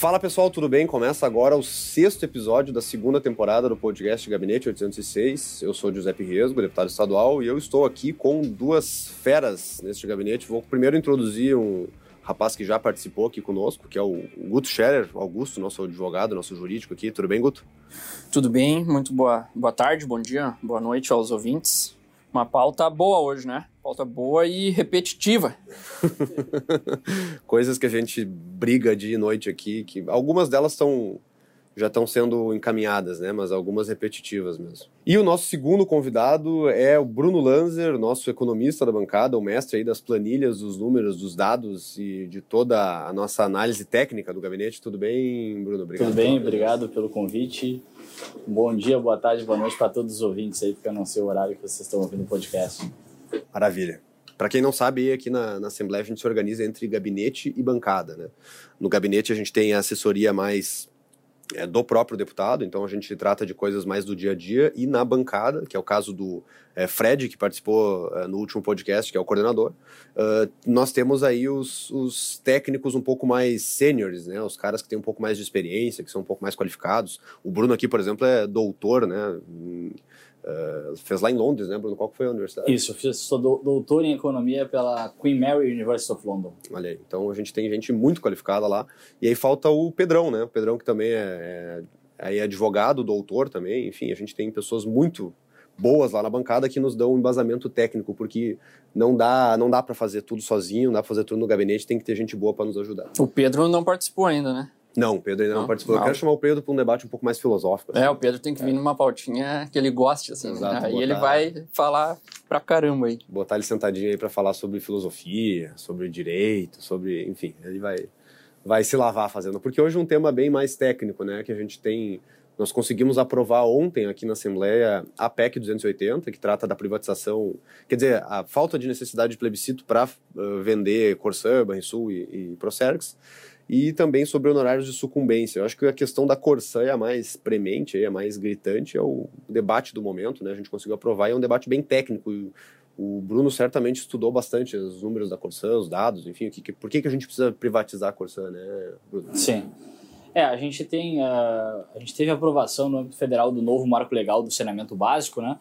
Fala pessoal, tudo bem? Começa agora o sexto episódio da segunda temporada do podcast Gabinete 806. Eu sou Giuseppe Riesgo, deputado estadual, e eu estou aqui com duas feras neste gabinete. Vou primeiro introduzir um rapaz que já participou aqui conosco, que é o Guto Scherer, Augusto, nosso advogado, nosso jurídico aqui. Tudo bem, Guto? Tudo bem, muito boa, boa tarde, bom dia, boa noite aos ouvintes. Uma pauta boa hoje, né? Pauta boa e repetitiva. Coisas que a gente briga dia e noite aqui, que algumas delas estão já estão sendo encaminhadas, né? Mas algumas repetitivas mesmo. E o nosso segundo convidado é o Bruno Lanzer, nosso economista da bancada, o mestre aí das planilhas, dos números, dos dados e de toda a nossa análise técnica do gabinete. Tudo bem, Bruno? Obrigado. Tudo bem, obrigado pelo convite. Bom dia, boa tarde, boa noite para todos os ouvintes aí, porque eu não sei o horário que vocês estão ouvindo o podcast. Maravilha. Para quem não sabe, aqui na, na, Assembleia a gente se organiza entre gabinete e bancada. Né? No gabinete a gente tem a assessoria mais é, do próprio deputado, então a gente trata de coisas mais do dia a dia, e na bancada, que é o caso do é, Fred, que participou é, no último podcast, que é o coordenador, uh, nós temos aí os, os, técnicos um pouco mais sêniores, né, os caras que têm um pouco mais de experiência, que são um pouco mais qualificados. O Bruno aqui, por exemplo, é doutor, né, Uh, fez lá em Londres, né, Bruno? Qual foi a universidade? Isso, eu fiz, sou doutor em economia pela Queen Mary University of London. Olha aí, então a gente tem gente muito qualificada lá. E aí falta o Pedrão, né? O Pedrão que também é, é, é advogado, doutor também. Enfim, a gente tem pessoas muito boas lá na bancada que nos dão um embasamento técnico, porque não dá, não dá para fazer tudo sozinho, não dá para fazer tudo no gabinete, tem que ter gente boa para nos ajudar. O Pedro não participou ainda, né? Não, o Pedro ainda não, não participou. Não. Eu quero chamar o Pedro para um debate um pouco mais filosófico. Assim. É, o Pedro tem que vir é. numa pautinha que ele goste, assim. Exato, né? Aí botar... ele vai falar pra caramba aí. Botar ele sentadinho aí para falar sobre filosofia, sobre direito, sobre. Enfim, ele vai, vai se lavar fazendo. Porque hoje é um tema bem mais técnico, né? Que a gente tem. Nós conseguimos aprovar ontem aqui na Assembleia a PEC 280, que trata da privatização, quer dizer, a falta de necessidade de plebiscito para uh, vender Corsã, Banrisul e, e Procergs e também sobre honorários de sucumbência. Eu acho que a questão da Corsã é a mais premente, é a mais gritante, é o debate do momento, né? A gente conseguiu aprovar e é um debate bem técnico. O Bruno certamente estudou bastante os números da Corsã, os dados, enfim, o que, por que, que a gente precisa privatizar a Corsã, né, Bruno? Sim. É, a gente tem, uh, a gente teve aprovação no âmbito federal do novo marco legal do saneamento básico, né?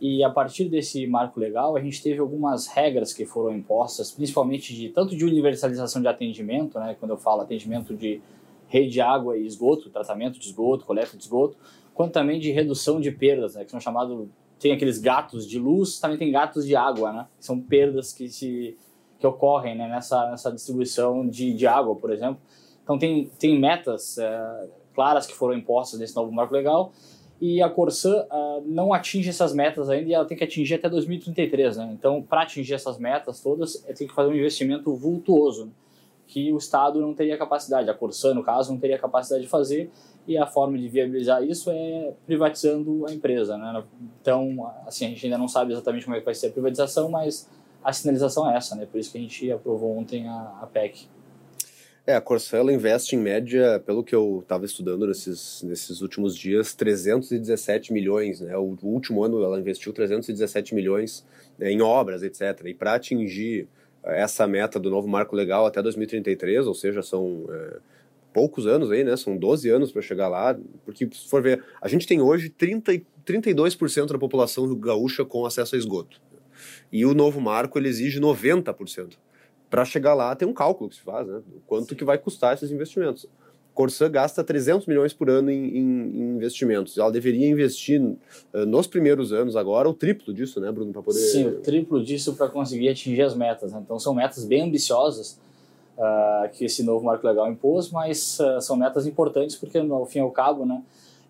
E a partir desse marco legal, a gente teve algumas regras que foram impostas, principalmente de tanto de universalização de atendimento, né, quando eu falo atendimento de rede de água e esgoto, tratamento de esgoto, coleta de esgoto, quanto também de redução de perdas, né, que são chamados tem aqueles gatos de luz, também tem gatos de água, né, são perdas que se que ocorrem né, nessa nessa distribuição de, de água, por exemplo. Então tem tem metas é, claras que foram impostas nesse novo marco legal e a Corsã uh, não atinge essas metas ainda e ela tem que atingir até 2033, né? Então, para atingir essas metas todas, tem que fazer um investimento vultuoso, né? que o Estado não teria capacidade, a Corsã, no caso, não teria capacidade de fazer, e a forma de viabilizar isso é privatizando a empresa, né? Então, assim, a gente ainda não sabe exatamente como é que vai ser a privatização, mas a sinalização é essa, né? Por isso que a gente aprovou ontem a, a PEC. É, a Corsã ela investe em média, pelo que eu estava estudando nesses, nesses últimos dias, 317 milhões. Né? O, o último ano ela investiu 317 milhões né, em obras, etc. E para atingir eh, essa meta do novo marco legal até 2033, ou seja, são é, poucos anos aí, né? São 12 anos para chegar lá. Porque, se for ver, a gente tem hoje 30, 32% da população gaúcha com acesso a esgoto. E o novo marco ele exige 90% para chegar lá tem um cálculo que se faz, né? Quanto que vai custar esses investimentos. Corsã gasta 300 milhões por ano em, em, em investimentos. Ela deveria investir uh, nos primeiros anos agora o triplo disso, né, Bruno, para poder... Sim, o triplo disso para conseguir atingir as metas. Né? Então são metas bem ambiciosas uh, que esse novo marco legal impôs, mas uh, são metas importantes porque, ao fim e ao cabo, né,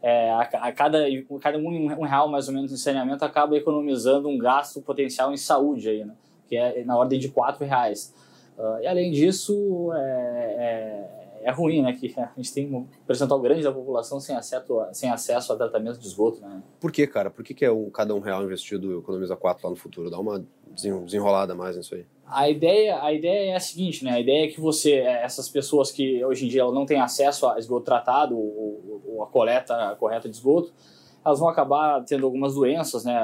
é, a, a, cada, cada um, um, real mais ou menos em saneamento acaba economizando um gasto potencial em saúde aí, né, que é na ordem de quatro reais. Uh, e além disso, é, é, é, ruim, né? Que a gente tem um percentual grande da população sem acesso, a, sem acesso a tratamento de esgoto, né? Por que, cara? Por que, que é um, cada um real investido economiza quatro lá no futuro? Dá uma desenrolada mais nisso aí. A ideia, a ideia é a seguinte, né? A ideia é que você, é, essas pessoas que hoje em dia não têm acesso a esgoto tratado ou, ou a coleta correta de esgoto, elas vão acabar tendo algumas doenças, né?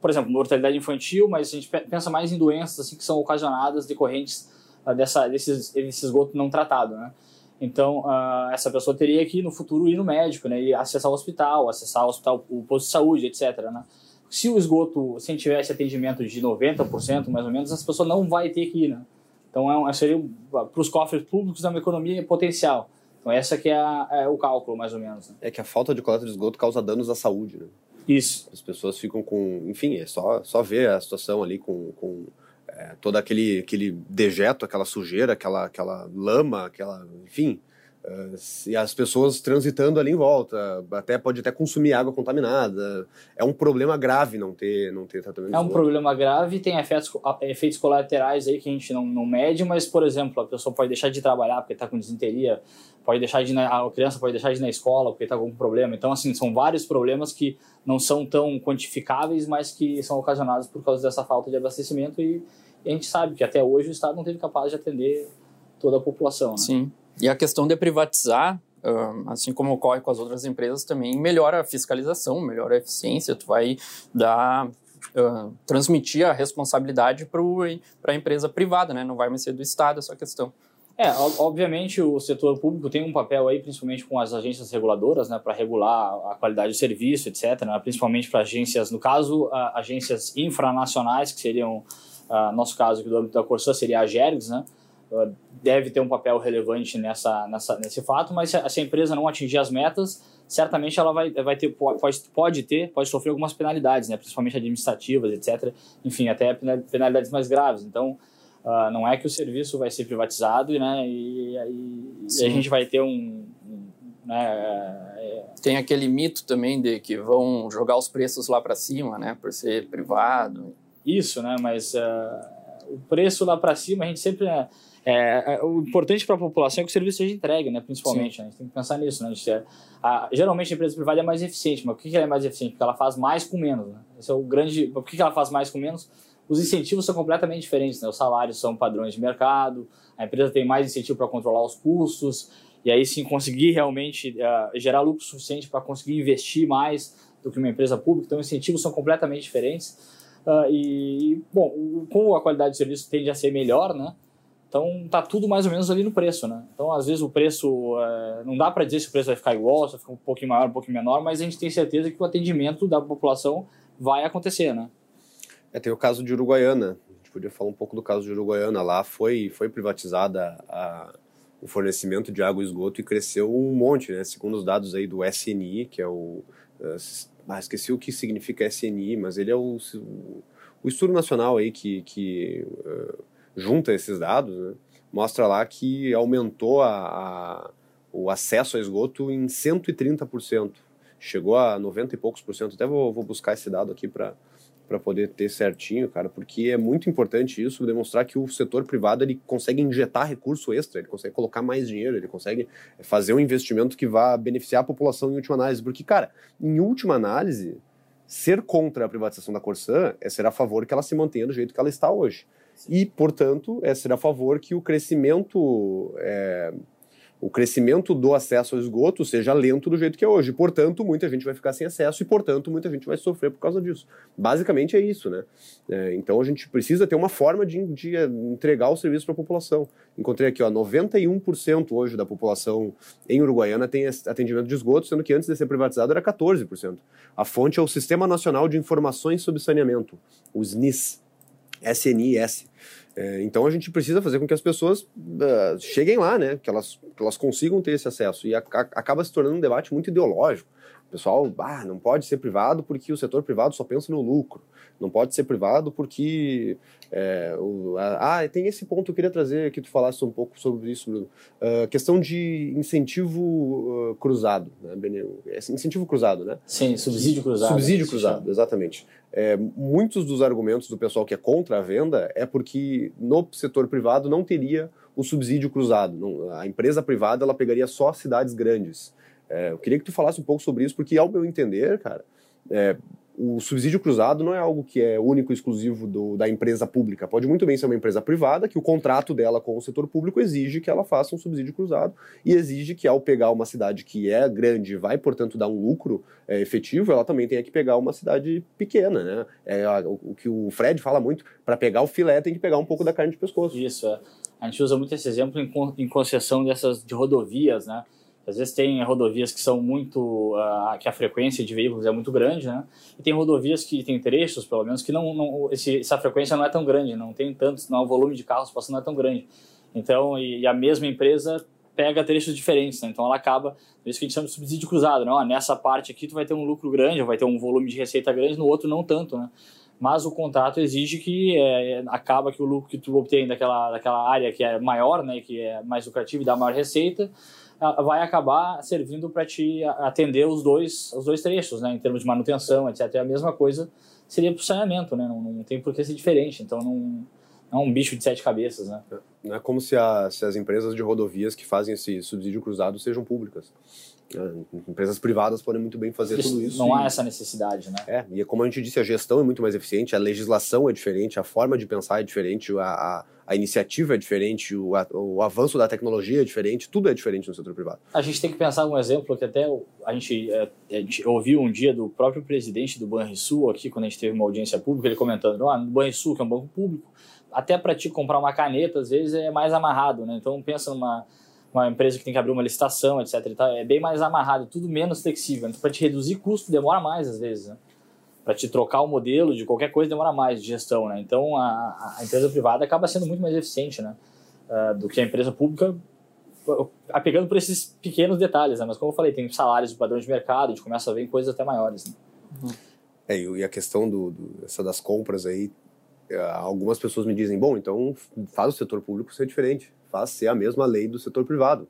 Por exemplo, mortalidade infantil, mas a gente pensa mais em doenças assim que são ocasionadas decorrentes dessa, desse, desse esgoto não tratado, né? Então, uh, essa pessoa teria que, no futuro, ir no médico, né? E acessar o hospital, acessar o hospital, o posto de saúde, etc, né? Se o esgoto, se tivesse atendimento de 90%, mais ou menos, essa pessoa não vai ter que ir, né? Então, é, seria para os cofres públicos é uma economia potencial. Então, essa que é, a, é o cálculo, mais ou menos. Né? É que a falta de coleta de esgoto causa danos à saúde, né? Isso. As pessoas ficam com... Enfim, é só, só ver a situação ali com... com é, todo aquele, aquele dejeto, aquela sujeira, aquela, aquela lama, aquela... Enfim, Uh, e as pessoas transitando ali em volta, até pode até consumir água contaminada. É um problema grave não ter, não ter tratamento. É um problema grave, tem efeitos, efeitos colaterais aí que a gente não, não mede, mas, por exemplo, a pessoa pode deixar de trabalhar porque está com desinteria, pode deixar de a criança pode deixar de ir na escola porque está com algum problema. Então, assim, são vários problemas que não são tão quantificáveis, mas que são ocasionados por causa dessa falta de abastecimento e a gente sabe que até hoje o Estado não teve capaz de atender toda a população. Né? Sim. E a questão de privatizar, assim como ocorre com as outras empresas, também melhora a fiscalização, melhora a eficiência, tu vai dar Uh, transmitir a responsabilidade para a empresa privada, né? não vai mais ser do Estado essa questão. É, obviamente o setor público tem um papel aí, principalmente com as agências reguladoras, né, para regular a qualidade do serviço, etc., né, principalmente para agências, no caso, agências infranacionais, que seriam, uh, nosso caso aqui do âmbito da Corsã, seria a GERGS, né, deve ter um papel relevante nessa, nessa, nesse fato, mas se a, se a empresa não atingir as metas, certamente ela vai, vai ter, pode, pode ter, pode sofrer algumas penalidades, né, principalmente administrativas, etc. Enfim, até penalidades mais graves. Então, uh, não é que o serviço vai ser privatizado né, e, e, e a gente vai ter um. né, é... Tem aquele mito também de que vão jogar os preços lá para cima, né, por ser privado. Isso, né, mas uh, o preço lá para cima a gente sempre. Né, é, é, o importante para a população é que o serviço seja entregue, né? principalmente. Né? A gente tem que pensar nisso. Né? A, é, a, geralmente a empresa privada é mais eficiente, mas por que ela é mais eficiente? Porque ela faz mais com menos. Né? Esse é o grande. Por que ela faz mais com menos? Os incentivos são completamente diferentes. Né? Os salários são padrões de mercado, a empresa tem mais incentivo para controlar os custos, e aí sim conseguir realmente uh, gerar lucro suficiente para conseguir investir mais do que uma empresa pública. Então, os incentivos são completamente diferentes. Uh, e, bom, como a qualidade do serviço tende a ser melhor, né? Então tá tudo mais ou menos ali no preço, né? Então às vezes o preço é, não dá para dizer se o preço vai ficar igual, se vai ficar um pouquinho maior, um pouquinho menor, mas a gente tem certeza que o atendimento da população vai acontecer, né? É, tem o caso de Uruguaiana. A gente podia falar um pouco do caso de Uruguaiana. Lá foi foi privatizada a, o fornecimento de água e esgoto e cresceu um monte, né? Segundo os dados aí do SNI, que é o uh, ah, esqueci o que significa SNI, mas ele é o, o, estudo nacional aí que, que uh, junta esses dados, né, mostra lá que aumentou a, a, o acesso a esgoto em 130%. Chegou a 90 e poucos por cento. Até vou, vou buscar esse dado aqui para para poder ter certinho, cara, porque é muito importante isso, demonstrar que o setor privado ele consegue injetar recurso extra, ele consegue colocar mais dinheiro, ele consegue fazer um investimento que vá beneficiar a população em última análise, porque, cara, em última análise, ser contra a privatização da Corsã é ser a favor que ela se mantenha do jeito que ela está hoje. E, portanto, é ser a favor que o crescimento, é, o crescimento do acesso ao esgoto seja lento do jeito que é hoje. Portanto, muita gente vai ficar sem acesso e, portanto, muita gente vai sofrer por causa disso. Basicamente é isso, né? É, então a gente precisa ter uma forma de, de entregar o serviço para a população. Encontrei aqui, ó, 91% hoje da população em Uruguaiana tem atendimento de esgoto, sendo que antes de ser privatizado era 14%. A fonte é o Sistema Nacional de Informações sobre Saneamento, o SNIS. SNIS. É, então a gente precisa fazer com que as pessoas uh, cheguem lá, né? Que elas, que elas consigam ter esse acesso. E a, a, acaba se tornando um debate muito ideológico. O pessoal, ah, não pode ser privado porque o setor privado só pensa no lucro. Não pode ser privado porque. É, o, a, ah, tem esse ponto que eu queria trazer que tu falasse um pouco sobre isso, Bruno. Uh, questão de incentivo uh, cruzado. Né? Incentivo cruzado, né? Sim, subsídio cruzado. Subsídio cruzado, exatamente. É, muitos dos argumentos do pessoal que é contra a venda é porque no setor privado não teria o subsídio cruzado. Não, a empresa privada ela pegaria só cidades grandes. É, eu queria que tu falasse um pouco sobre isso, porque, ao meu entender, cara, é, o subsídio cruzado não é algo que é único e exclusivo do, da empresa pública. Pode muito bem ser uma empresa privada que o contrato dela com o setor público exige que ela faça um subsídio cruzado e exige que, ao pegar uma cidade que é grande vai, portanto, dar um lucro é, efetivo, ela também tenha que pegar uma cidade pequena. Né? É o, o que o Fred fala muito: para pegar o filé tem que pegar um pouco da carne de pescoço. Isso, é. A gente usa muito esse exemplo em, em concessão dessas de rodovias, né? Às vezes tem rodovias que são muito. Uh, que a frequência de veículos é muito grande, né? E tem rodovias que tem trechos, pelo menos, que não, não esse, essa frequência não é tão grande, não tem tantos, não, o volume de carros passando não é tão grande. Então, e, e a mesma empresa pega trechos diferentes, né? Então ela acaba, por isso que a gente chama de subsídio cruzado, né? Ó, nessa parte aqui tu vai ter um lucro grande, vai ter um volume de receita grande, no outro não tanto, né? Mas o contrato exige que é, acaba que o lucro que tu obtém daquela, daquela área que é maior, né? Que é mais lucrativo e dá maior receita, vai acabar servindo para te atender os dois, os dois trechos, né? Em termos de manutenção, etc. É a mesma coisa seria para o saneamento, né? Não, não tem por que ser diferente. Então não, não é um bicho de sete cabeças, né? Não é como se, a, se as empresas de rodovias que fazem esse subsídio cruzado sejam públicas. Empresas privadas podem muito bem fazer isso, tudo isso. Não e, há essa necessidade, né? É, e é como a gente disse, a gestão é muito mais eficiente, a legislação é diferente, a forma de pensar é diferente, a, a, a iniciativa é diferente, o, a, o, avanço da tecnologia é diferente, tudo é diferente no setor privado. A gente tem que pensar um exemplo que até a gente, é, a gente ouviu um dia do próprio presidente do Banrisul aqui, quando a gente teve uma audiência pública, ele comentando, ah, no Banrisul, que é um banco público, até para te comprar uma caneta, às vezes é mais amarrado, né? Então pensa numa uma empresa que tem que abrir uma licitação, etc. é bem mais amarrado, tudo menos flexível. Então, para te reduzir custo, demora mais às vezes. Né? Para te trocar o modelo de qualquer coisa, demora mais de gestão. Né? Então, a, a empresa privada acaba sendo muito mais eficiente né? Uh, do que a empresa pública, apegando por esses pequenos detalhes. Né? Mas, como eu falei, tem salários padrão de mercado, a gente começa a ver coisas até maiores. Né? Uhum. É, e a questão do, do, essa das compras aí, é, algumas pessoas me dizem, bom, então faz o setor público ser diferente faz ser a mesma lei do setor privado,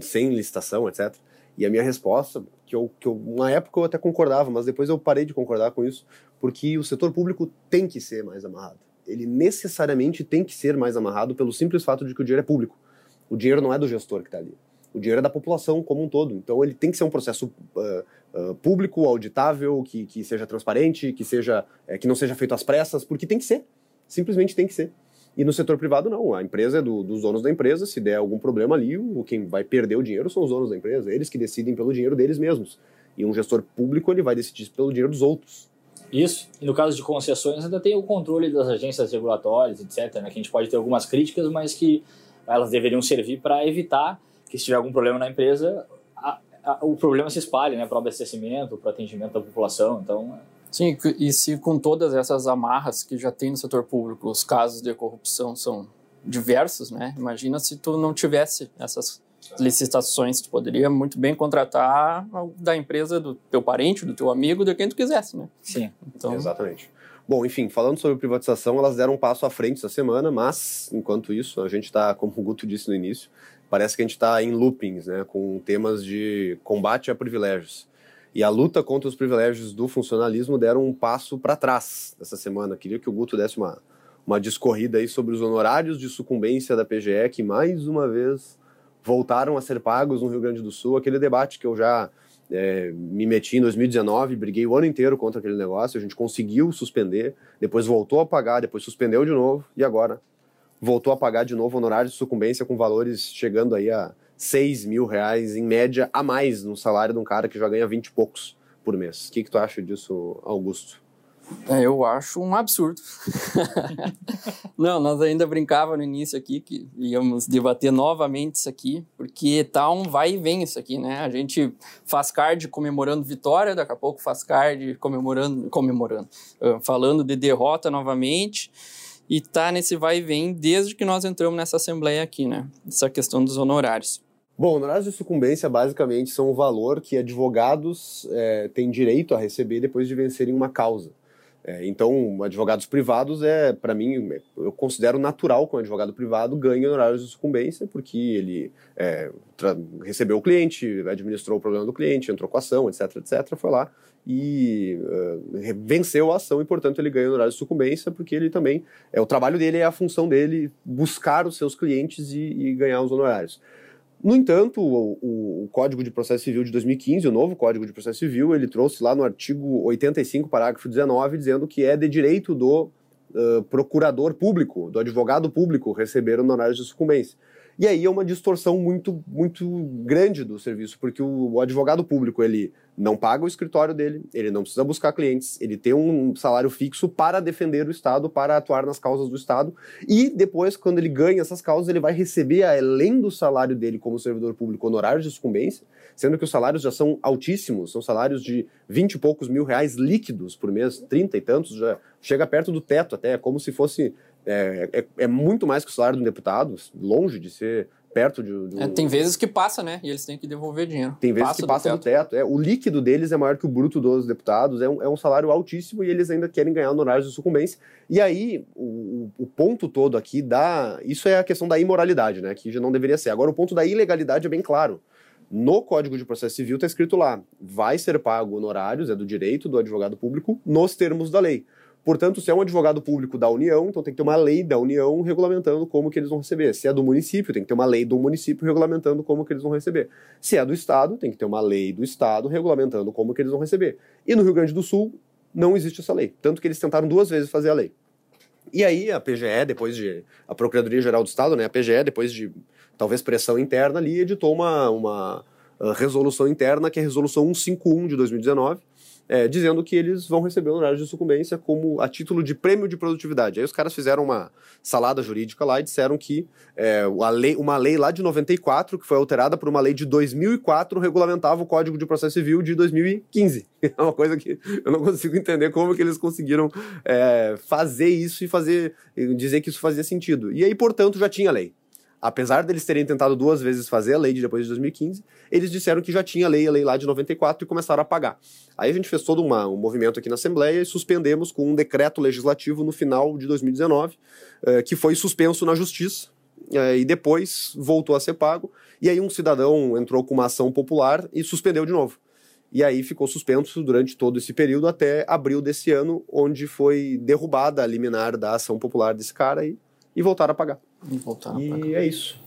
sem licitação, etc. E a minha resposta, que eu, que eu, uma época eu até concordava, mas depois eu parei de concordar com isso, porque o setor público tem que ser mais amarrado. Ele necessariamente tem que ser mais amarrado pelo simples fato de que o dinheiro é público. O dinheiro não é do gestor que está ali. O dinheiro é da população como um todo. Então ele tem que ser um processo uh, público, auditável, que, que seja transparente, que, seja, é, que não seja feito às pressas, porque tem que ser. Simplesmente tem que ser. E no setor privado, não. A empresa é do, dos donos da empresa. Se der algum problema ali, o, quem vai perder o dinheiro são os donos da empresa. Eles que decidem pelo dinheiro deles mesmos. E um gestor público, ele vai decidir pelo dinheiro dos outros. Isso. E no caso de concessões, ainda tem o controle das agências regulatórias, etc., né, que a gente pode ter algumas críticas, mas que elas deveriam servir para evitar que, se tiver algum problema na empresa, o problema se espalhe né, para o abastecimento, para o atendimento da população. Então, Sim, e se com todas essas amarras que já tem no setor público, os casos de corrupção são diversos, né? Imagina se tu não tivesse essas licitações, tu poderia muito bem contratar da empresa do teu parente, do teu amigo, de quem tu quisesse, né? Sim, então... exatamente. Bom, enfim, falando sobre privatização, elas deram um passo à frente essa semana, mas, enquanto isso, a gente está, como o Guto disse no início, parece que a gente está em loopings, né, com temas de combate a privilégios. E a luta contra os privilégios do funcionalismo deram um passo para trás essa semana. Queria que o Guto desse uma, uma discorrida aí sobre os honorários de sucumbência da PGE, que mais uma vez voltaram a ser pagos no Rio Grande do Sul. Aquele debate que eu já é, me meti em 2019, briguei o ano inteiro contra aquele negócio, a gente conseguiu suspender, depois voltou a pagar, depois suspendeu de novo, e agora voltou a pagar de novo honorários de sucumbência com valores chegando aí a 6 mil reais em média a mais no salário de um cara que já ganha 20 e poucos por mês. O que, que tu acha disso, Augusto? É, eu acho um absurdo. Não, nós ainda brincava no início aqui que íamos debater novamente isso aqui, porque tá um vai e vem isso aqui, né? A gente faz card comemorando vitória, daqui a pouco faz card comemorando, comemorando, uh, falando de derrota novamente e tá nesse vai e vem desde que nós entramos nessa assembleia aqui, né? Essa questão dos honorários. Bom, honorários de sucumbência basicamente são o valor que advogados é, têm direito a receber depois de vencerem uma causa. É, então, advogados privados é, para mim, eu considero natural que um advogado privado ganhe honorários de sucumbência, porque ele é, recebeu o cliente, administrou o problema do cliente, entrou com a ação, etc, etc, foi lá e uh, venceu a ação e, portanto, ele ganha honorários de sucumbência, porque ele também, é o trabalho dele, é a função dele buscar os seus clientes e, e ganhar os honorários. No entanto, o, o, o, Código de Processo Civil de 2015, o novo Código de Processo Civil, ele trouxe lá no artigo 85, parágrafo 19, dizendo que é de direito do uh, procurador público, do advogado público, receber honorários de sucumbência. E aí é uma distorção muito, muito grande do serviço, porque o, o, advogado público ele não paga o escritório dele, ele não precisa buscar clientes, ele tem um salário fixo para defender o Estado, para atuar nas causas do Estado, e depois, quando ele ganha essas causas, ele vai receber, além do salário dele como servidor público, honorários de sucumbência, sendo que os salários já são altíssimos, são salários de 20 e poucos mil reais líquidos por mês, 30 e tantos, já chega perto do teto até, como se fosse é, é, é, muito mais que o salário de um deputado, longe de ser perto de. de é, tem vezes que passa, né? E eles têm que devolver dinheiro. Tem vezes passa que passa do teto. Do teto. É, o líquido deles é maior que o bruto dos deputados, é um, é um salário altíssimo e eles ainda querem ganhar honorários de sucumbência. E aí, o, o ponto todo aqui da. Isso é a questão da imoralidade, né? Que já não deveria ser. Agora, o ponto da ilegalidade é bem claro. No Código de Processo Civil está escrito lá: vai ser pago honorários, é do direito do advogado público, nos termos da lei. Portanto, se é um advogado público da União, então tem que ter uma lei da União regulamentando como que eles vão receber. Se é do município, tem que ter uma lei do município regulamentando como que eles vão receber. Se é do Estado, tem que ter uma lei do Estado regulamentando como que eles vão receber. E no Rio Grande do Sul, não existe essa lei. Tanto que eles tentaram duas vezes fazer a lei. E aí a PGE, depois de... A Procuradoria-Geral do Estado, né, a PGE, depois de talvez pressão interna ali, editou uma, uma uh, resolução interna, que é a Resolução 151 de 2019, é, dizendo que eles vão receber honorários de sucumbência como a título de prêmio de produtividade. Aí os caras fizeram uma salada jurídica lá e disseram que é, lei, uma lei lá de 94, que foi alterada por uma lei de 2004, regulamentava o Código de Processo Civil de 2015. É uma coisa que eu não consigo entender como que eles conseguiram é, fazer isso e fazer dizer que isso fazia sentido. E aí, portanto, já tinha lei apesar deles terem tentado duas vezes fazer a lei de depois de 2015, eles disseram que já tinha lei, a lei lá de 94 e começaram a pagar. Aí a gente fez todo uma, um movimento aqui na Assembleia e suspendemos com um decreto legislativo no final de 2019, eh, que foi suspenso na Justiça eh, e depois voltou a ser pago. E aí um cidadão entrou com uma ação popular e suspendeu de novo. E aí ficou suspenso durante todo esse período até abril desse ano, onde foi derrubada a liminar da ação popular desse cara e, e voltaram a pagar. E voltaram E é isso.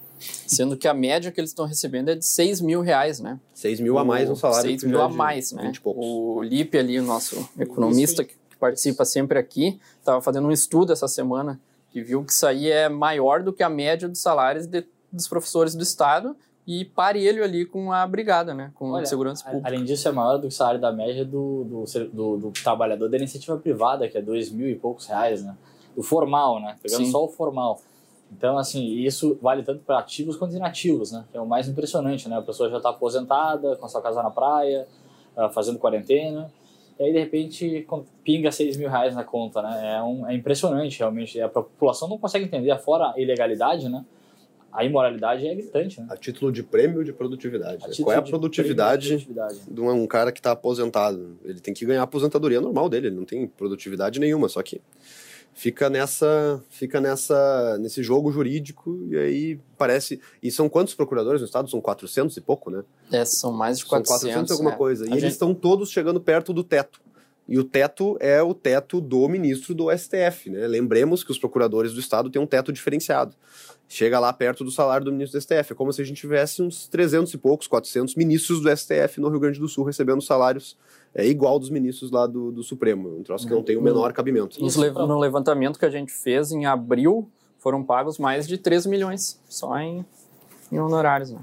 Sendo que a média que eles estão recebendo é de 6 mil reais, né? 6 mil a mais no salário. 6 mil a mais, né? O Lipe ali, o nosso economista que participa sempre aqui, estava fazendo um estudo essa semana que viu que isso aí é maior do que a média dos salários de, dos professores do Estado e parelho ali com a brigada, né? Com Olha, a segurança pública. Além disso, é maior do que o salário da média do, do, do, do trabalhador da iniciativa privada, que é dois mil e poucos reais, né? O formal, né? Pegando Sim. só o formal. Então, assim, isso vale tanto para ativos quanto inativos, né? Que é o mais impressionante, né? A pessoa já está aposentada, com a sua casa na praia, ah, fazendo quarentena, e aí, de repente, pinga 6 mil reais na conta, né? É, um, é impressionante, realmente. A população não consegue entender, fora a ilegalidade, né? A imoralidade é gritante, né? A título de prêmio de produtividade. Qual é a produtividade, de, produtividade. de um cara que está aposentado? Ele tem que ganhar a aposentadoria normal dele, ele não tem produtividade nenhuma, só que fica nessa fica nessa nesse jogo jurídico e aí parece e são quantos procuradores no estado? São 400 e pouco né? É são mais de 400 são 400 alguma é. coisa. E gente... eles estão todos chegando perto do teto. E o teto é o teto do ministro do STF né? Lembremos que os procuradores do estado têm um teto diferenciado. Chega lá perto do salário do ministro do STF é como se a gente tivesse uns 300 e poucos 400 ministros do STF no Rio Grande do Sul recebendo salários é igual dos ministros lá do, do Supremo. Um troço que não tem o menor cabimento. Isso, no levantamento que a gente fez em abril, foram pagos mais de 3 milhões só em, em honorários. Né?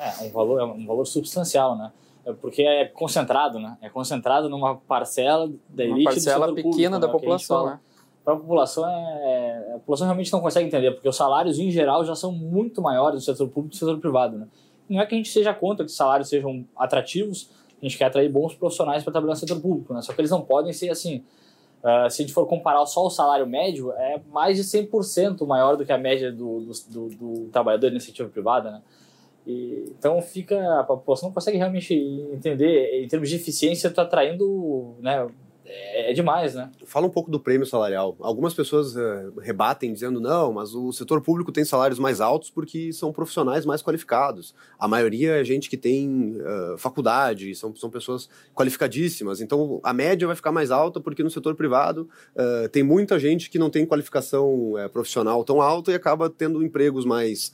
É, um valor, é um valor substancial, né? É porque é concentrado, né? É concentrado numa parcela da elite Uma parcela pequena público, da né? população, né? Para a população, é, a população realmente não consegue entender, porque os salários, em geral, já são muito maiores no setor público e no setor privado, né? Não é que a gente seja contra que os salários sejam atrativos, a gente quer atrair bons profissionais para trabalhar no setor público, né? Só que eles não podem ser assim. Uh, se a gente for comparar só o salário médio, é mais de 100% maior do que a média do, do, do, do trabalhador de iniciativa privada, né? E, então fica a população não consegue realmente entender em termos de eficiência está atraindo né é, é demais, né? Fala um pouco do prêmio salarial. Algumas pessoas uh, rebatem dizendo não, mas o setor público tem salários mais altos porque são profissionais mais qualificados. A maioria é gente que tem uh, faculdade, são, são pessoas qualificadíssimas. Então a média vai ficar mais alta porque no setor privado uh, tem muita gente que não tem qualificação profissional tão alta e acaba tendo empregos mais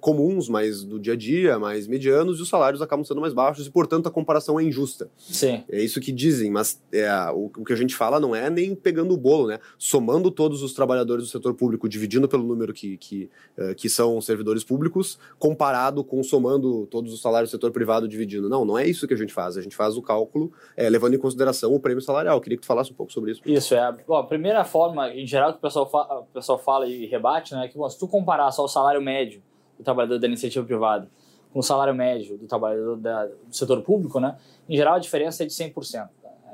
comuns, mais do dia a dia, mais medianos e os salários acabam sendo mais baixos e portanto a comparação é injusta. Sim. É isso que dizem, mas é, o o que a gente fala não é nem pegando o bolo, né? Somando todos os trabalhadores do setor público, dividindo pelo número que, que, uh, que são servidores públicos, comparado com somando todos os salários do setor privado dividindo. Não, não é isso que a gente faz. A gente faz o cálculo é, levando em consideração o prêmio salarial. Queria que tu falasse um pouco sobre isso. Isso, é. Bom, a primeira forma, em geral, que o pessoal, fa o pessoal fala e rebate, né, é que bom, se tu comparar só o salário médio do trabalhador da iniciativa privada com o salário médio do trabalhador da, do setor público, né, em geral a diferença é de 100%.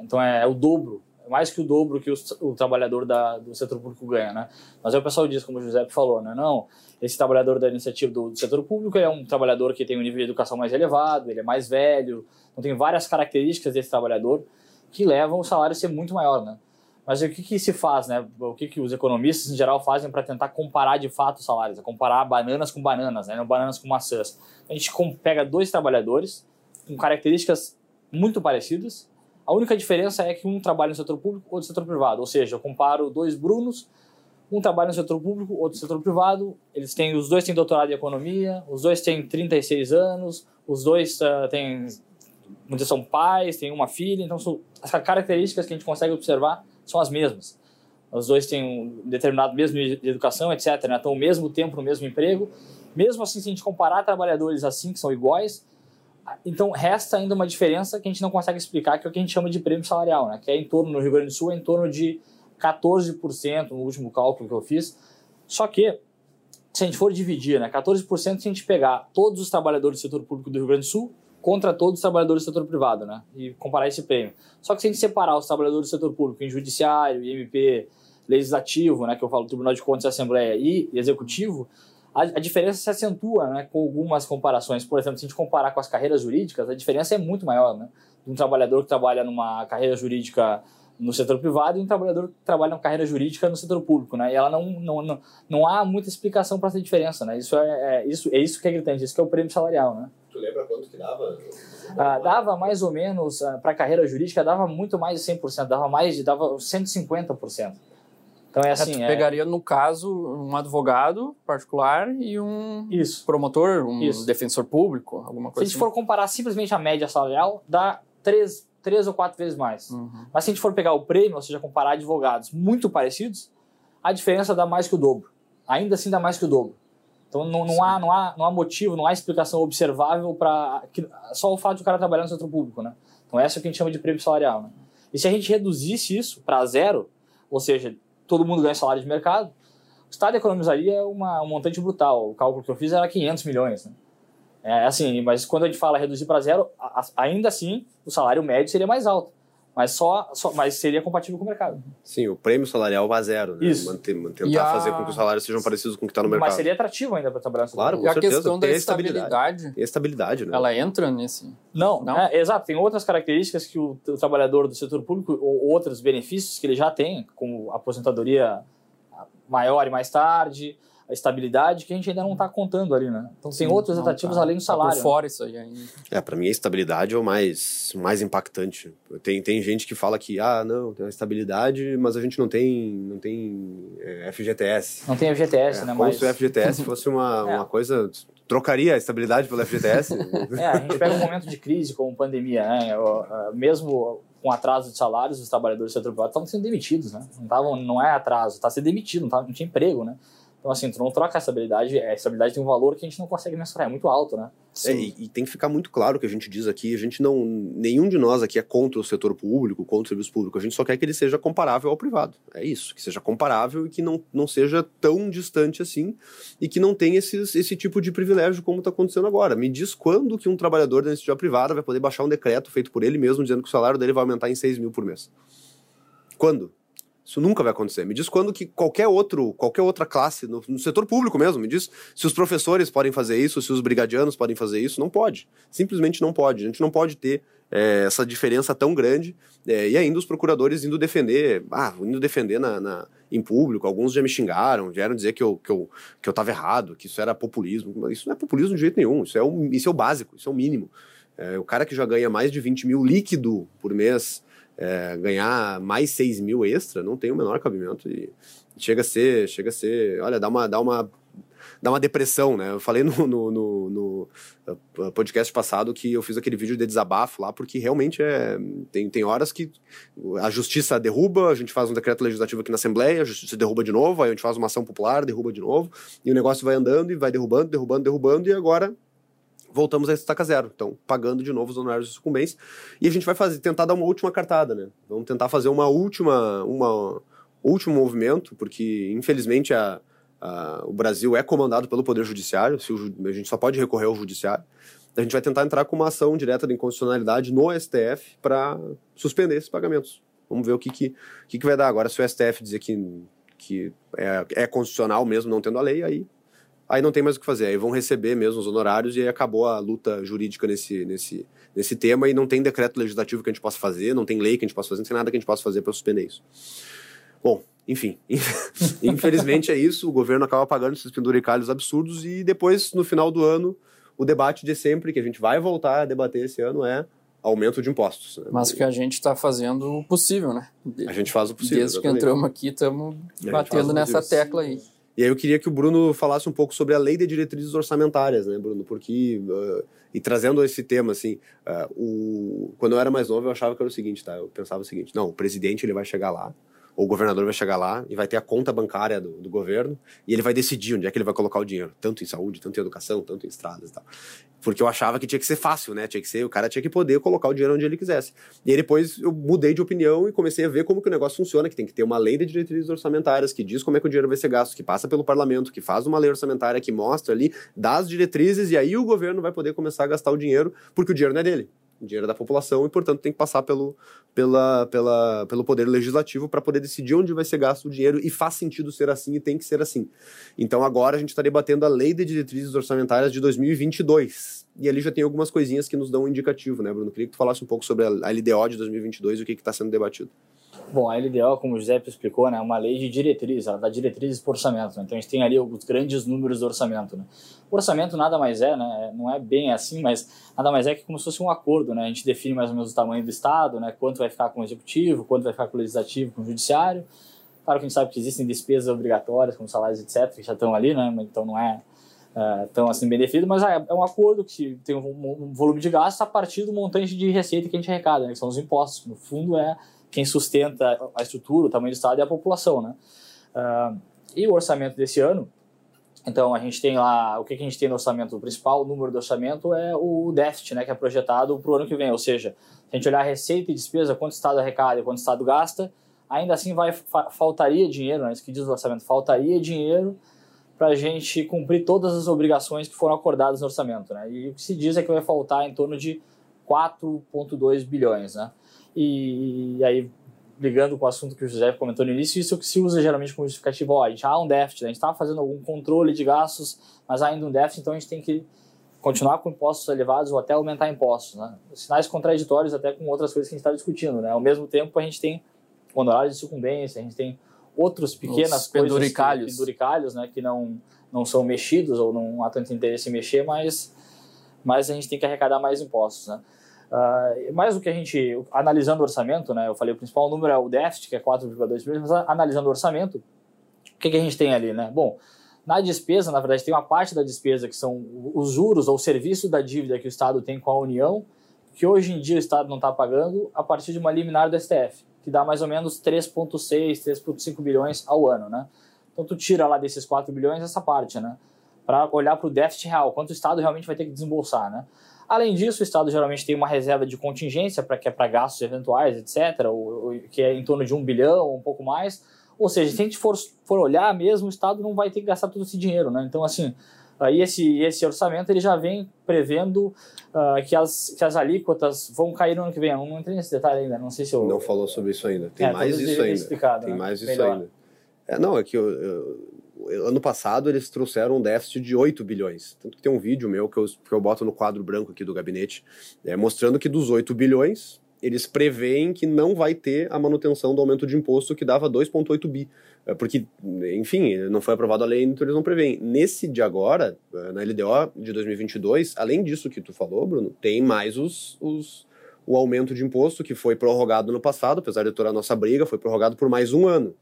Então é, é o dobro mais que o dobro que o, o trabalhador da, do setor público ganha, né? Mas aí o pessoal diz, como o José falou, né? Não, esse trabalhador da iniciativa do, do, setor público é um trabalhador que tem um nível de educação mais elevado, ele é mais velho, então tem várias características desse trabalhador que levam o salário a ser muito maior, né? Mas o que, que se faz, né? O que, que os economistas em geral fazem para tentar comparar de fato os salários? É comparar bananas com bananas, né? Não bananas com maçãs. A gente pega dois trabalhadores com características muito parecidas a única diferença é que um trabalha no setor público, outro no setor privado. Ou seja, eu comparo dois Brunos, um trabalha no setor público, outro no setor privado. Eles têm, os dois têm doutorado em economia, os dois têm 36 anos, os dois uh, têm, muitos são pais, têm uma filha. Então, as características que a gente consegue observar são as mesmas. Os dois têm um determinado mesmo de educação, etc. Né? Estão o mesmo tempo no mesmo emprego. Mesmo assim, se a gente comparar trabalhadores assim, que são iguais, então, resta ainda uma diferença que a gente não consegue explicar, que é o que a gente chama de prêmio salarial, né? que é em torno, no Rio Grande do Sul, é em torno de 14% no último cálculo que eu fiz. Só que, se a gente for dividir, né, 14% se a gente pegar todos os trabalhadores do setor público do Rio Grande do Sul contra todos os trabalhadores do setor privado, né? E comparar esse prêmio. Só que se a gente separar os trabalhadores do setor público em judiciário, IMP, legislativo, né, que eu falo Tribunal de Contas e Assembleia e executivo, a, a, diferença se acentua né, com algumas comparações. Por exemplo, se a gente comparar com as carreiras jurídicas, a diferença é muito maior. Né? De um trabalhador que trabalha numa carreira jurídica no setor privado e um trabalhador que trabalha numa carreira jurídica no setor público, né? E ela não, não, não, não há muita explicação para essa diferença, né? Isso é, é, isso, é isso que é gritante, isso que é o prêmio salarial, né? Tu lembra quanto que dava? Ah, dava mais ou menos, ah, para a carreira jurídica, dava muito mais de 100%, dava mais de, dava 150%. Então é assim. É, tu pegaria, no caso, um advogado particular e um Isso. promotor, um Isso. defensor público, alguma coisa. Se a gente assim. for comparar simplesmente a média salarial, dá três, três ou quatro vezes mais. Uhum. Mas se a gente for pegar o prêmio, ou seja, comparar advogados muito parecidos, a diferença dá mais que o dobro. Ainda assim dá mais que o dobro. Então não, não, há, não, há, não há motivo, não há explicação observável para só o fato de o cara trabalhar no setor público, né? Então essa é o que a gente chama de prêmio salarial, né? E se a gente reduzisse isso para zero, ou seja, todo mundo ganha salário de mercado, o Estado economizaria uma, um montante brutal. O cálculo que eu fiz era 500 milhões. Né? É assim, mas quando a gente fala reduzir para zero, ainda assim o salário médio seria mais alto mas só, só mas seria compatível com o mercado. Sim, o prêmio salarial vai zero, né? Isso. Manter, tentar a... fazer com que os salários sejam parecidos com o que está no mercado. Mas seria atrativo ainda para trabalhar no Claro, com e certeza. a questão da estabilidade. E estabilidade, né? Ela entra nesse... Não, não? É, exato. Tem outras características que o, o, trabalhador do setor público, ou outros benefícios que ele já tem, como aposentadoria maior e mais tarde, a estabilidade que a gente ainda não está contando ali, né? Então tem outros atrativos tá, além do salário. Tá por fora isso aí ainda. É, para mim a estabilidade é o mais, mais impactante. Tem, tem gente que fala que, ah, não, tem a estabilidade, mas a gente não tem, não tem é, FGTS. Não tem FGTS, é, né? Como mas... se o FGTS fosse uma, é. uma coisa trocaria a estabilidade pelo FGTS. é, a gente pega um momento de crise como pandemia, né? Mesmo com atraso de salários, os trabalhadores do setor privado estavam sendo demitidos, né? Não, tavam, não é atraso, está sendo demitido, não, tava, não tinha emprego, né? Então, assim, tu não troca a estabilidade, a estabilidade tem um valor que a gente não consegue mensurar, é muito alto, né? É, e, e, tem que ficar muito claro o que a gente diz aqui, a gente não, nenhum de nós aqui é contra o setor público, contra o serviço público, a gente só quer que ele seja comparável ao privado, é isso, que seja comparável e que não, não seja tão distante assim e que não tenha esses, esse tipo de privilégio como está acontecendo agora. Me diz quando que um trabalhador da iniciativa privada vai poder baixar um decreto feito por ele mesmo dizendo que o salário dele vai aumentar em 6 mil por mês? Quando? Isso nunca vai acontecer. Me diz quando que qualquer outro, qualquer outra classe, no, no, setor público mesmo, me diz se os professores podem fazer isso, se os brigadianos podem fazer isso. Não pode. Simplesmente não pode. A gente não pode ter é, essa diferença tão grande. É, e ainda os procuradores indo defender, ah, indo defender na, na, em público. Alguns já me xingaram, vieram dizer que eu, que, eu, que eu errado, que isso era populismo. Isso não é populismo de jeito nenhum, isso é o, isso é o básico, isso é o mínimo. É, o cara que já ganha mais de 20 mil líquido por mês, é, ganhar mais 6 mil extra, não tem o menor cabimento. E chega a ser, chega a ser, olha, dá uma, dá uma dá uma depressão, né? Eu falei no, no, no, no, uh, podcast passado que eu fiz aquele vídeo de desabafo lá, porque realmente é. Tem, tem horas que a justiça derruba, a gente faz um decreto legislativo aqui na Assembleia, a justiça derruba de novo, aí a gente faz uma ação popular, derruba de novo, e o negócio vai andando e vai derrubando, derrubando, derrubando, e agora voltamos a estaca zero. Então, pagando de novo os honorários dos sucumbentes. E a gente vai fazer, tentar dar uma última cartada, né? Vamos tentar fazer uma última, uma último movimento, porque infelizmente a, Uh, o Brasil é comandado pelo Poder Judiciário, se o, a gente só pode recorrer ao Judiciário. A gente vai tentar entrar com uma ação direta de inconstitucionalidade no STF para suspender esses pagamentos. Vamos ver o que, que, que, que vai dar. Agora, se o STF dizer que, que é, é constitucional mesmo, não tendo a lei, aí, aí não tem mais o que fazer. Aí vão receber mesmo os honorários e aí acabou a luta jurídica nesse, nesse, nesse tema e não tem decreto legislativo que a gente possa fazer, não tem lei que a gente possa fazer, não tem nada que a gente possa fazer para suspender isso. Bom, enfim, infelizmente é isso. O governo acaba pagando esses penduricalhos absurdos e depois, no final do ano, o debate de sempre, que a gente vai voltar a debater esse ano, é aumento de impostos. Né? Mas que a gente está fazendo o possível, né? De, a gente faz o possível. Desde exatamente. que entramos aqui, estamos batendo nessa tecla aí. E aí eu queria que o Bruno falasse um pouco sobre a lei de diretrizes orçamentárias, né, Bruno? Porque, uh, e trazendo esse tema, assim, uh, o, quando eu era mais novo eu achava que era o seguinte, tá? Eu pensava o seguinte, não, o presidente ele vai chegar lá, o governador vai chegar lá e vai ter a conta bancária do, do, governo e ele vai decidir onde é que ele vai colocar o dinheiro, tanto em saúde, tanto em educação, tanto em estradas e tal. Porque eu achava que tinha que ser fácil, né? Tinha que ser, o cara tinha que poder colocar o dinheiro onde ele quisesse. E aí depois eu mudei de opinião e comecei a ver como que o negócio funciona, que tem que ter uma lei de diretrizes orçamentárias que diz como é que o dinheiro vai ser gasto, que passa pelo parlamento, que faz uma lei orçamentária que mostra ali, dá as diretrizes e aí o governo vai poder começar a gastar o dinheiro, porque o dinheiro não é dele dinheiro da população e, portanto, tem que passar pelo, pela, pela, pelo poder legislativo para poder decidir onde vai ser gasto o dinheiro e faz sentido ser assim e tem que ser assim. Então, agora a gente está debatendo a Lei de Diretrizes Orçamentárias de 2022. E ali já tem algumas coisinhas que nos dão um indicativo, né, Bruno? Queria que tu falasse um pouco sobre a LDO de 2022 e o que está sendo debatido. Bom, a LDO, como o José explicou, né, é uma lei de diretrizes, ela dá diretrizes por orçamento. Né? Então a gente tem ali os grandes números do orçamento. Né? O orçamento nada mais é, né, não é bem assim, mas nada mais é que como se fosse um acordo. Né? A gente define mais ou menos o tamanho do Estado, né, quanto vai ficar com o executivo, quanto vai ficar com o legislativo, com o judiciário. Claro que a gente sabe que existem despesas obrigatórias, como salários, etc., que já estão ali, né, então não é uh, tão assim bem definido, mas é, é um acordo que tem um, um, volume de gastos a partir do montante de receita que a gente arrecada, né, que são os impostos. No fundo, é quem sustenta a estrutura, o tamanho do Estado é a população, né? Uh, e o orçamento desse ano, então a gente tem lá, o que, que a gente tem no orçamento principal, o número do orçamento é o déficit, né, que é projetado para o ano que vem, ou seja, se a gente olhar receita e despesa, quanto o Estado arrecada e quanto o Estado gasta, ainda assim vai, fa faltaria dinheiro, né, isso que diz o orçamento, faltaria dinheiro para a gente cumprir todas as obrigações que foram acordadas no orçamento, né, e o que se diz é que vai faltar em torno de 4,2 bilhões, né, e, e, aí, ligando com o assunto que o José comentou no início, isso é que se usa geralmente como justificativo, ó, a gente há um déficit, né? a gente estava fazendo algum controle de gastos, mas há ainda um déficit, então a gente tem que continuar com impostos elevados ou até aumentar impostos, né? Sinais contraditórios até com outras coisas que a gente está discutindo, né? Ao mesmo tempo, a gente tem honorários de sucumbência, a gente tem outras pequenas Os coisas, penduricalhos. penduricalhos, né? Que não, não são mexidos ou não há tanto interesse em mexer, mas, mas a gente tem que arrecadar mais impostos, né? Uh, mais do que a gente, analisando o orçamento, né, eu falei o principal número é o déficit, que é 4,2 bilhões, mas analisando o orçamento, o que, que a gente tem ali? Né? Bom, na despesa, na verdade, tem uma parte da despesa que são os juros ou serviço da dívida que o Estado tem com a União, que hoje em dia o Estado não está pagando, a partir de uma liminar do STF, que dá mais ou menos 3,6, 3,5 bilhões ao ano. Né? Então, tu tira lá desses 4 bilhões essa parte, né? para olhar para o déficit real, quanto o Estado realmente vai ter que desembolsar. Né? Além disso, o Estado geralmente tem uma reserva de contingência para que é para gastos eventuais, etc., ou, ou, que é em torno de um bilhão ou um pouco mais. Ou seja, se a gente for, for olhar mesmo, o Estado não vai ter que gastar todo esse dinheiro, né? Então, assim, aí esse, esse orçamento ele já vem prevendo uh, que, as, que as alíquotas vão cair no ano que vem. Eu não entrei nesse detalhe ainda, não sei se eu... Não falou sobre isso ainda. Tem é, mais isso ainda. Tem né? mais isso melhor. ainda. É, não, é que eu, eu, ano passado eles trouxeram um déficit de 8 bilhões. Tanto que tem um vídeo meu que eu, que eu boto no quadro branco aqui do gabinete, é, mostrando que dos 8 bilhões, eles preveem que não vai ter a manutenção do aumento de imposto que dava 2,8 bi. É, porque, enfim, não foi aprovado a lei, então eles não preveem. Nesse de agora, é, na LDO de 2022, além disso que tu falou, Bruno, tem mais os, os o aumento de imposto que foi prorrogado no passado, apesar de toda a nossa briga, foi prorrogado por mais um ano.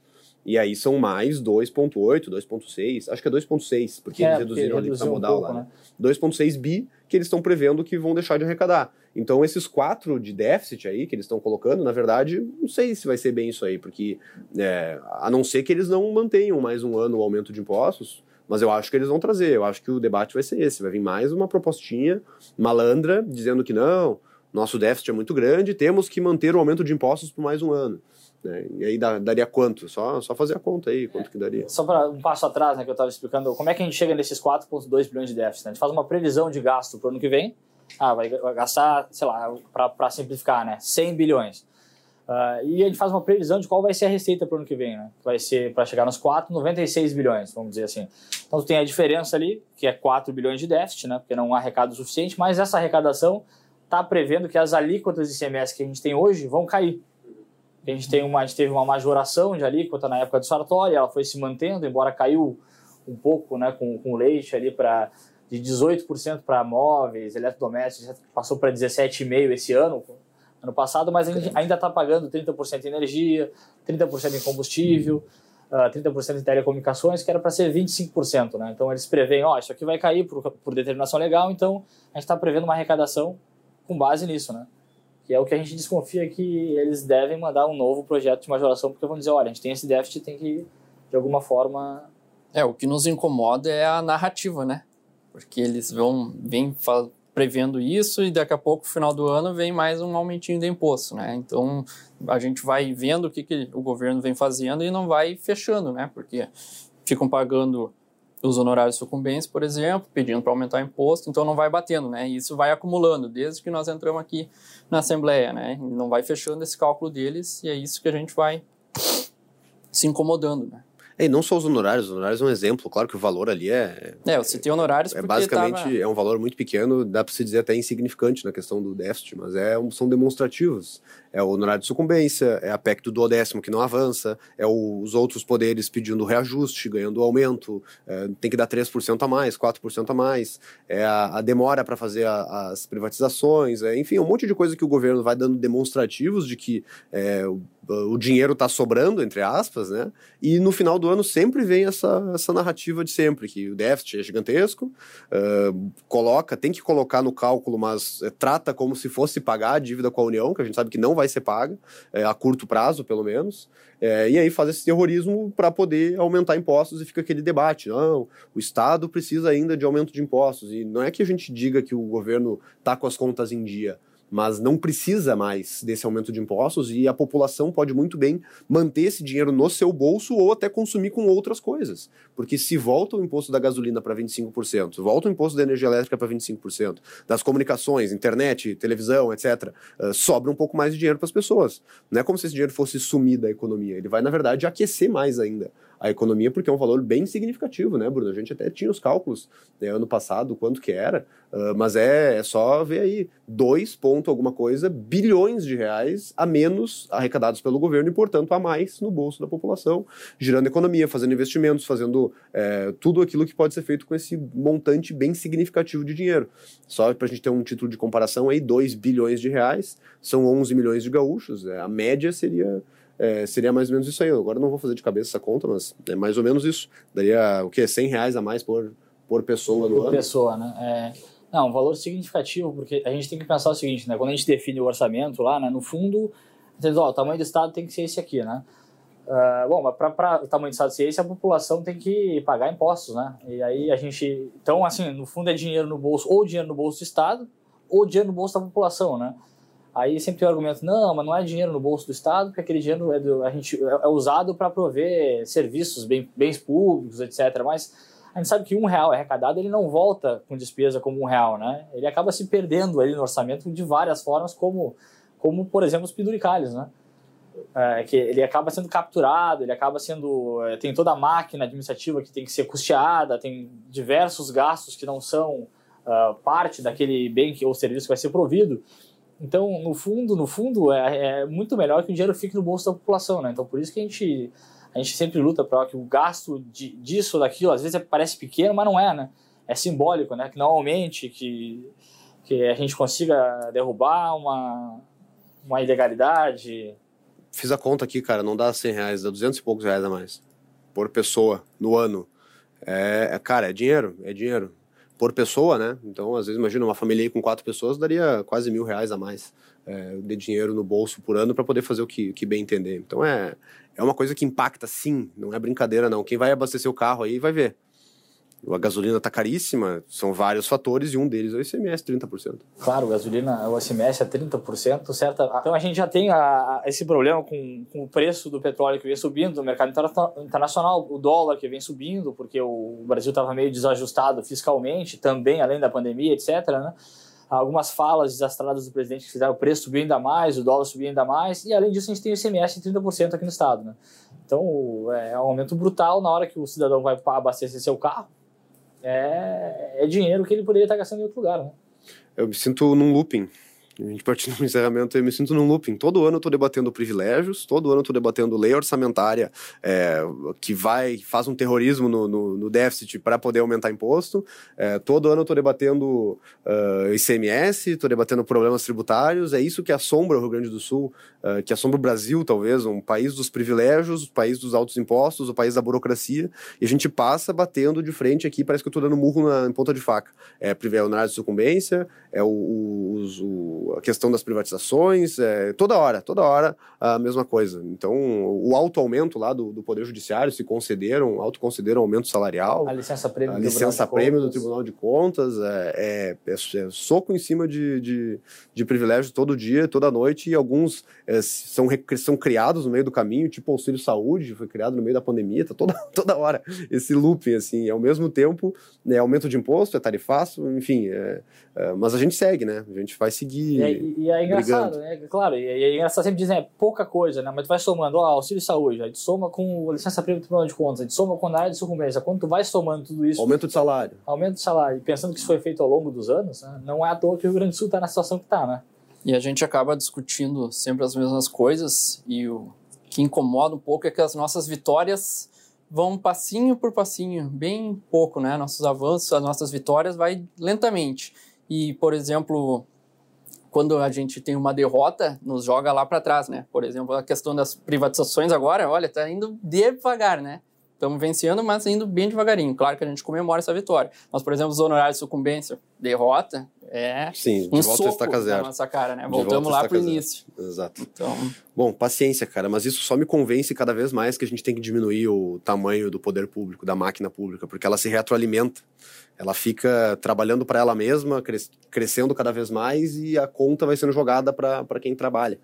E aí são mais 2,8, 2,6, acho que é 2,6, porque é, eles reduziram ali para modal um pouco, lá. Né? 2,6 bi que eles estão prevendo que vão deixar de arrecadar. Então, esses quatro de déficit aí que eles estão colocando, na verdade, não sei se vai ser bem isso aí, porque é, a não ser que eles não mantenham mais um ano o aumento de impostos, mas eu acho que eles vão trazer. Eu acho que o debate vai ser esse: vai vir mais uma propostinha malandra dizendo que não, nosso déficit é muito grande, temos que manter o aumento de impostos por mais um ano. Né? E aí daria quanto? Só, só fazer a conta aí, quanto que daria. Só para um passo atrás, né, que eu estava explicando, como é que a gente chega nesses 4,2 bilhões de déficit? Né? A gente faz uma previsão de gasto para o ano que vem, ah, vai, vai gastar, sei lá, para simplificar, né, 100 bilhões. Uh, e a gente faz uma previsão de qual vai ser a receita para o ano que vem, né? Vai ser para chegar nos 4, 96 bilhões, vamos dizer assim. Então tem a diferença ali, que é 4 bilhões de déficit, né? Porque não há arrecado suficiente, mas essa arrecadação está prevendo que as alíquotas de ICMS que a gente tem hoje vão cair. A gente, tem uma, a gente teve uma majoração de alíquota na época do Sartori, ela foi se mantendo, embora caiu um pouco né, com, com leite ali para de 18% para móveis, eletrodomésticos, passou para 17,5% esse ano, ano passado, mas ainda está pagando 30% em energia, 30% em combustível, uh, 30% em telecomunicações, que era para ser 25%. Né? Então eles preveem, ó, isso aqui vai cair por, por determinação legal, então a gente está prevendo uma arrecadação com base nisso, né? Que é o que a gente desconfia que eles devem mandar um novo projeto de majoração, porque vão dizer, olha, a gente tem esse déficit, tem que, de alguma forma... É, o que nos incomoda é a narrativa, né? Porque eles vão, vêm prevendo isso e daqui a pouco, no final do ano, vem mais um aumentinho de imposto, né? Então, a gente vai vendo o que, que o governo vem fazendo e não vai fechando, né? Porque ficam pagando os honorários sucumbentes, por exemplo, pedindo para aumentar o imposto, então não vai batendo, né? E isso vai acumulando desde que nós entramos aqui na Assembleia, né? Não vai fechando esse cálculo deles e é isso que a gente vai se incomodando, né? E não só os honorários, os honorários é um exemplo, claro que o valor ali é. É, eu citei honorários é, basicamente tava... é um valor muito pequeno, dá para se dizer até insignificante na questão do déficit, mas é, são demonstrativos. É o honorário de sucumbência, é a PEC do duodécimo que não avança, é o, os outros poderes pedindo reajuste, ganhando aumento, é, tem que dar 3% a mais, 4% a mais, é a, a demora para fazer a, as privatizações, é, enfim, um monte de coisa que o governo vai dando demonstrativos de que é, o, o dinheiro está sobrando, entre aspas, né? E no final do ano sempre vem essa, essa narrativa de sempre, que o déficit é gigantesco, uh, coloca, tem que colocar no cálculo, mas é, trata como se fosse pagar a dívida com a União, que a gente sabe que não vai ser paga, é, a curto prazo, pelo menos. É, e aí faz esse terrorismo para poder aumentar impostos e fica aquele debate. Não, o Estado precisa ainda de aumento de impostos. E não é que a gente diga que o governo está com as contas em dia mas não precisa mais desse aumento de impostos e a população pode muito bem manter esse dinheiro no seu bolso ou até consumir com outras coisas. Porque se volta o imposto da gasolina para 25%, volta o imposto da energia elétrica para 25%, das comunicações, internet, televisão, etc., uh, sobra um pouco mais de dinheiro para as pessoas. Não é como se esse dinheiro fosse sumir da economia, ele vai, na verdade, aquecer mais ainda a economia, porque é um valor bem significativo, né, Bruno? A gente até tinha os cálculos né, ano passado, quanto que era, uh, mas é, é só ver aí, 2 ponto alguma coisa, bilhões de reais a menos arrecadados pelo governo e, portanto, a mais no bolso da população, girando economia, fazendo investimentos, fazendo é, tudo aquilo que pode ser feito com esse montante bem significativo de dinheiro. Só para a gente ter um título de comparação aí, 2 bilhões de reais, são 11 milhões de gaúchos, é, a média seria é, seria mais ou menos isso aí. Agora não vou fazer de cabeça essa conta, mas é mais ou menos isso. Daria o quê? 100 reais a mais por, por pessoa no por ano? Por pessoa, né? É, não, um valor significativo, porque a gente tem que pensar o seguinte, né? Quando a gente define o orçamento lá, né? No fundo, diz, ó, o tamanho do Estado tem que ser esse aqui, né? Uh, bom, mas para o tamanho do Estado ser esse, a população tem que pagar impostos, né? E aí a gente... Então, assim, no fundo é dinheiro no bolso, ou dinheiro no bolso do Estado, ou dinheiro no bolso da população, né? Aí sempre tem o argumento, não, mas não é dinheiro no bolso do Estado, porque aquele dinheiro é, do, a gente, é, é usado para prover serviços, bem, bens públicos, etc. Mas a gente sabe que um real arrecadado, ele não volta com despesa como um real, né? Ele acaba se perdendo ali no orçamento de várias formas, como, como por exemplo, os penduricalhos, né? é, que ele acaba sendo capturado, ele acaba sendo. É, tem toda a máquina administrativa que tem que ser custeada, tem diversos gastos que não são uh, parte daquele bem que, ou serviço que vai ser provido. Então, no fundo, no fundo, é, é, muito melhor que o dinheiro fique no bolso da população, né? Então, por isso que a gente, a gente sempre luta para que o gasto de, disso ou daquilo, às vezes parece pequeno, mas não é, né? É simbólico, né? Que não aumente, que, que a gente consiga derrubar uma, uma ilegalidade. Fiz a conta aqui, cara, não dá 100 reais, dá 200 e poucos reais a mais por pessoa no ano. É, é cara, é dinheiro, é dinheiro por pessoa, né? Então, às vezes, imagina uma família aí com quatro pessoas daria quase mil reais a mais é, de dinheiro no bolso por ano para poder fazer o que, que bem entender. Então, é, é uma coisa que impacta, sim, não é brincadeira, não. Quem vai abastecer o carro aí vai ver. A gasolina está caríssima, são vários fatores e um deles é o ICMS, 30%. Claro, gasolina, o ICMS é 30%, certo? Então a gente já tem a, a, esse problema com, com, o preço do petróleo que vem subindo no mercado internacional, o dólar que vem subindo, porque o Brasil estava meio desajustado fiscalmente, também além da pandemia, etc. Né? Algumas falas desastradas do presidente que fizeram o preço subir ainda mais, o dólar subir ainda mais, e além disso a gente tem o ICMS de 30% aqui no estado. Né? Então é um aumento brutal na hora que o cidadão vai abastecer seu carro é, é dinheiro que ele poderia estar gastando em outro lugar, né? Eu me sinto num looping. A gente partindo no encerramento, eu me sinto num looping. Todo ano eu estou debatendo privilégios, todo ano eu estou debatendo lei orçamentária é, que vai faz um terrorismo no, no, no déficit para poder aumentar imposto. É, todo ano eu estou debatendo uh, ah, ICMS, estou debatendo problemas tributários. É isso que assombra o Rio Grande do Sul, uh, que assombra o Brasil, talvez, um país dos privilégios, o país dos altos impostos, o país da burocracia. E a gente passa batendo de frente aqui, parece que eu estou dando murro na, em ponta de faca. É, é o horário de sucumbência, é o, o, o a questão das privatizações, é, toda hora, toda hora a mesma coisa. Então, o alto aumento lá do, do Poder Judiciário, se concederam, autoconcederam aumento salarial. A licença-prêmio, a licença-prêmio do Tribunal de Contas, é, é, é, é soco em cima de, de, de privilégios todo dia, toda noite, e alguns é, são, são criados no meio do caminho, tipo auxílio saúde, foi criado no meio da pandemia, tá toda, toda hora esse looping, assim, e ao mesmo tempo, é aumento de imposto, é tarifaço, enfim, mas a gente segue, né, a gente vai seguir e, é, e é engraçado, né, claro, e é engraçado sempre dizem, é pouca coisa, né, mas tu vai somando, ó, auxílio saúde, aí tu soma com licença prêmio do Tribunal de Contas, aí tu soma com a área de sucumbência, quando tu vai somando tudo isso... Aumento de salário. Aumento de salário, pensando que isso foi feito ao longo dos anos, né, não é à toa que o Rio Grande do Sul está na situação que está, né. E a gente acaba discutindo sempre as mesmas coisas e o que incomoda um pouco é que as nossas vitórias vão passinho por passinho, bem pouco, né? Nossos avanços, as nossas vitórias vai lentamente. E, por exemplo, quando a gente tem uma derrota, nos joga lá para trás, né? Por exemplo, a questão das privatizações agora, olha, tá indo devagar, né? Estamos vencendo, mas indo bem devagarinho. Claro que a gente comemora essa vitória. Mas, por exemplo, os honorários de sucumbência, derrota, é Sim, de um volta soco zero. na nossa cara, né? De Voltamos lá para o início. Exato. Então... Bom, paciência, cara, mas isso só me convence cada vez mais que a gente tem que diminuir o tamanho do poder público, da máquina pública, porque ela se retroalimenta. Ela fica trabalhando para ela mesma, cres crescendo cada vez mais e a conta vai sendo jogada para quem trabalha.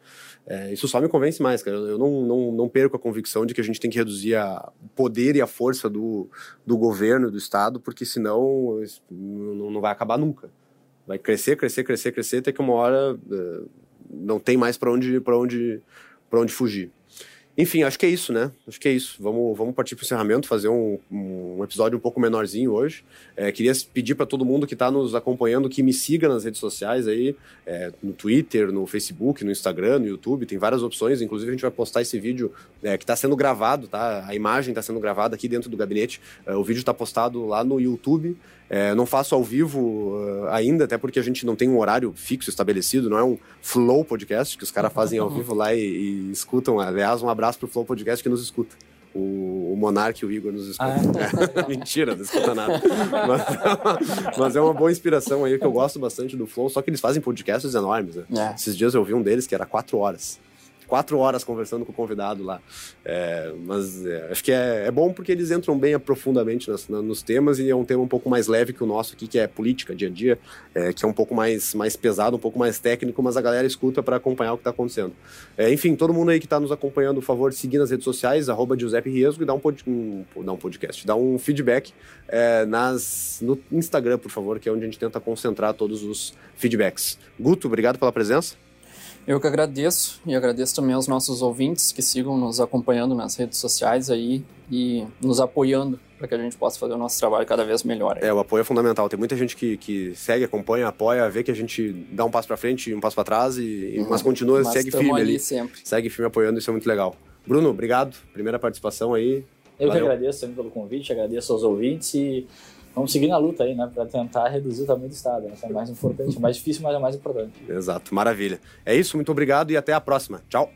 É, isso só me convence mais, cara. Eu não, não, não perco a convicção de que a gente tem que reduzir a, o poder e a força do, do governo, do Estado, porque senão não, não vai acabar nunca. Vai crescer, crescer, crescer, crescer, até que uma hora uh, não tem mais para onde, onde, onde fugir. Enfim, acho que é isso, né? Acho que é isso. Vamos, vamos partir para o encerramento, fazer um, um, episódio um pouco menorzinho hoje. É, queria pedir para todo mundo que está nos acompanhando que me siga nas redes sociais aí, é, no Twitter, no Facebook, no Instagram, no YouTube, tem várias opções. Inclusive, a gente vai postar esse vídeo é, que está sendo gravado, tá? A imagem está sendo gravada aqui dentro do gabinete. É, o vídeo está postado lá no YouTube. É, não faço ao vivo uh, ainda, até porque a gente não tem um horário fixo estabelecido, não é um Flow Podcast que os caras fazem ao vivo lá e, e, escutam. Aliás, um abraço pro Flow Podcast que nos escuta. O, o Monark e o Igor nos escutam. Ah, é. Mentira, não escuta nada. Mas, mas, é uma boa inspiração aí, que eu gosto bastante do Flow, só que eles fazem podcasts enormes, né? É. Esses dias eu vi um deles que era quatro horas quatro horas conversando com o convidado lá. É, mas é, acho que é, é, bom porque eles entram bem profundamente nas, na, nos temas e é um tema um pouco mais leve que o nosso aqui, que é política, dia a dia, é, que é um pouco mais, mais pesado, um pouco mais técnico, mas a galera escuta para acompanhar o que está acontecendo. É, enfim, todo mundo aí que está nos acompanhando, por favor, seguir nas redes sociais, arroba Giuseppe Riesgo e dá um, pod, um, dá um podcast, dá um feedback é, nas, no Instagram, por favor, que é onde a gente tenta concentrar todos os feedbacks. Guto, obrigado pela presença. Eu que agradeço e agradeço também aos nossos ouvintes que sigam nos acompanhando nas redes sociais aí e nos apoiando para que a gente possa fazer o nosso trabalho cada vez melhor. É, o apoio é fundamental. Tem muita gente que, que segue, acompanha, apoia, vê que a gente dá um passo para frente e um passo para trás, e, uhum. mas continua, mas segue firme ali. Sempre. Segue firme apoiando, isso é muito legal. Bruno, obrigado. Primeira participação aí. Eu Valeu. que agradeço também pelo convite, agradeço aos ouvintes e vamos seguir na luta aí, né, para tentar reduzir o tamanho do Estado. Né? Isso é mais importante, mais difícil, mas é mais importante. Exato, maravilha. É isso, muito obrigado e até a próxima. Tchau.